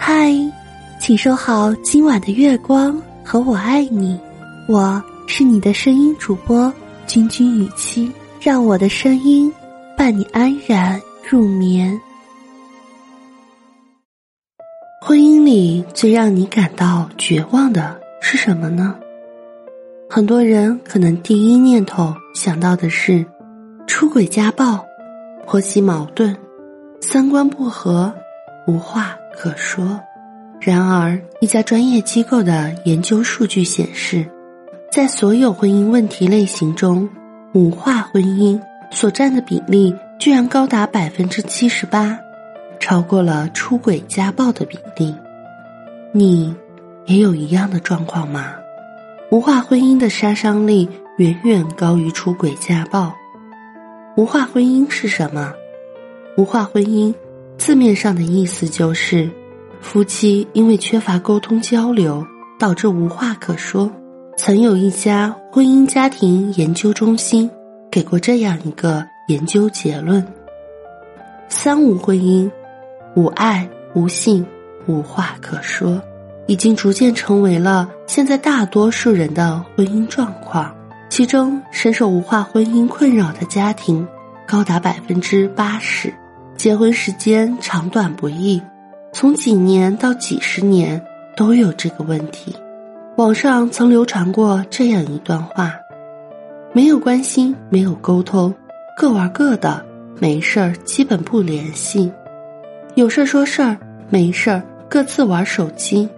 嗨，请收好今晚的月光和我爱你。我是你的声音主播君君雨期，让我的声音伴你安然入眠。婚姻里最让你感到绝望的是什么呢？很多人可能第一念头想到的是出轨、家暴、婆媳矛盾、三观不合、无话可说。然而，一家专业机构的研究数据显示，在所有婚姻问题类型中，母化婚姻所占的比例居然高达百分之七十八，超过了出轨、家暴的比例。你也有一样的状况吗？无化婚姻的杀伤力远远高于出轨家暴。无化婚姻是什么？无化婚姻字面上的意思就是夫妻因为缺乏沟通交流，导致无话可说。曾有一家婚姻家庭研究中心给过这样一个研究结论：三无婚姻，无爱、无性、无话可说。已经逐渐成为了现在大多数人的婚姻状况，其中深受无话婚姻困扰的家庭高达百分之八十，结婚时间长短不一，从几年到几十年都有这个问题。网上曾流传过这样一段话：没有关心，没有沟通，各玩各的，没事儿基本不联系，有事儿说事儿，没事儿各自玩手机。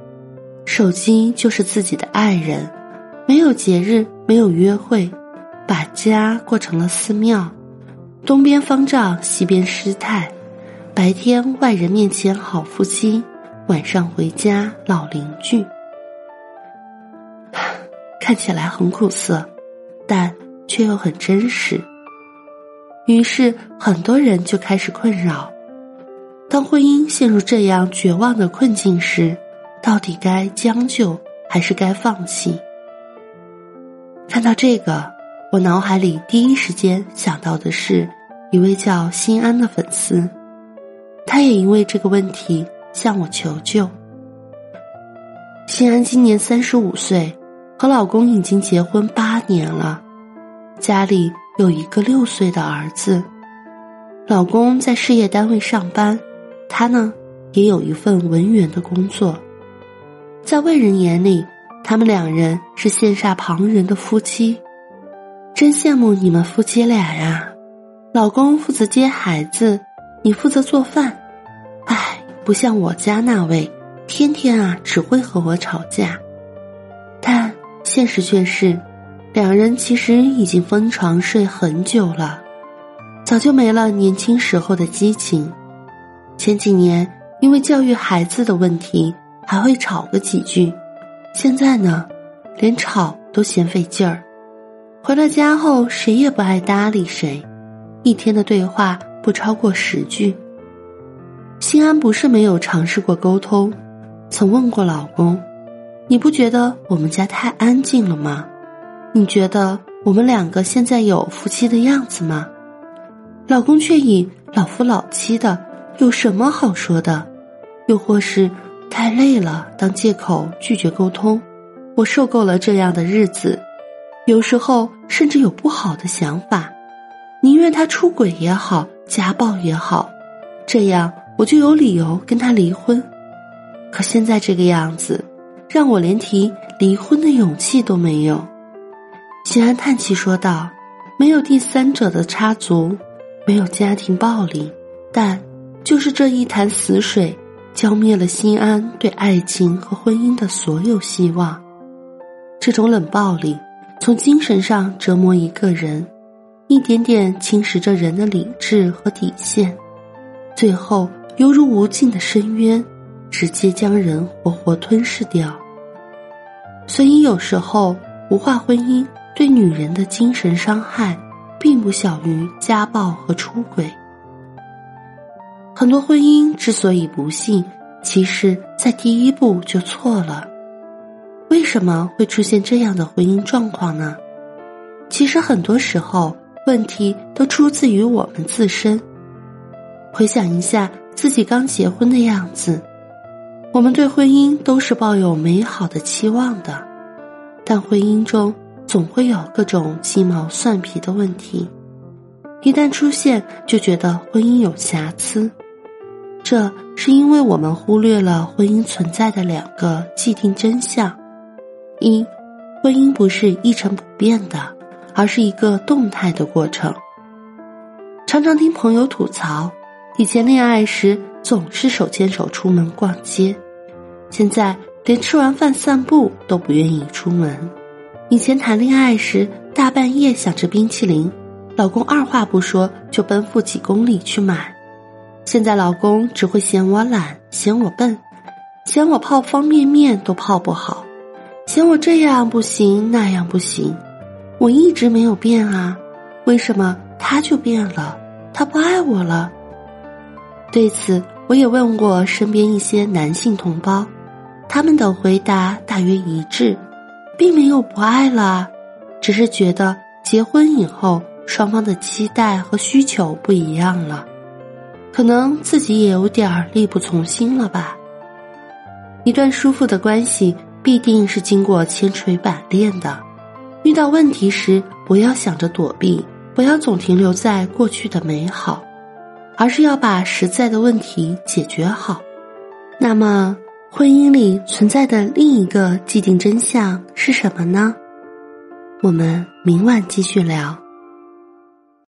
手机就是自己的爱人，没有节日，没有约会，把家过成了寺庙，东边方丈，西边师太，白天外人面前好夫妻，晚上回家老邻居，看起来很苦涩，但却又很真实。于是很多人就开始困扰：当婚姻陷入这样绝望的困境时。到底该将就还是该放弃？看到这个，我脑海里第一时间想到的是一位叫心安的粉丝，他也因为这个问题向我求救。心安今年三十五岁，和老公已经结婚八年了，家里有一个六岁的儿子，老公在事业单位上班，他呢也有一份文员的工作。在外人眼里，他们两人是羡煞旁人的夫妻，真羡慕你们夫妻俩呀！老公负责接孩子，你负责做饭，唉，不像我家那位，天天啊只会和我吵架。但现实却是，两人其实已经分床睡很久了，早就没了年轻时候的激情。前几年因为教育孩子的问题。还会吵个几句，现在呢，连吵都嫌费劲儿。回了家后，谁也不爱搭理谁，一天的对话不超过十句。心安不是没有尝试过沟通，曾问过老公：“你不觉得我们家太安静了吗？你觉得我们两个现在有夫妻的样子吗？”老公却以老夫老妻的，有什么好说的？又或是？太累了，当借口拒绝沟通。我受够了这样的日子，有时候甚至有不好的想法，宁愿他出轨也好，家暴也好，这样我就有理由跟他离婚。可现在这个样子，让我连提离婚的勇气都没有。心安叹气说道：“没有第三者的插足，没有家庭暴力，但就是这一潭死水。”浇灭了心安对爱情和婚姻的所有希望。这种冷暴力从精神上折磨一个人，一点点侵蚀着人的理智和底线，最后犹如无尽的深渊，直接将人活活吞噬掉。所以有时候，无话婚姻对女人的精神伤害，并不小于家暴和出轨。很多婚姻之所以不幸，其实在第一步就错了。为什么会出现这样的婚姻状况呢？其实很多时候问题都出自于我们自身。回想一下自己刚结婚的样子，我们对婚姻都是抱有美好的期望的，但婚姻中总会有各种鸡毛蒜皮的问题，一旦出现就觉得婚姻有瑕疵。这是因为我们忽略了婚姻存在的两个既定真相：一，婚姻不是一成不变的，而是一个动态的过程。常常听朋友吐槽，以前恋爱时。总是手牵手出门逛街，现在连吃完饭散步都不愿意出门。以前谈恋爱时，大半夜想着冰淇淋，老公二话不说就奔赴几公里去买。现在老公只会嫌我懒，嫌我笨，嫌我泡方便面都泡不好，嫌我这样不行那样不行。我一直没有变啊，为什么他就变了？他不爱我了？对此，我也问过身边一些男性同胞，他们的回答大约一致，并没有不爱了，只是觉得结婚以后双方的期待和需求不一样了，可能自己也有点力不从心了吧。一段舒服的关系必定是经过千锤百炼的，遇到问题时不要想着躲避，不要总停留在过去的美好。而是要把实在的问题解决好。那么，婚姻里存在的另一个既定真相是什么呢？我们明晚继续聊。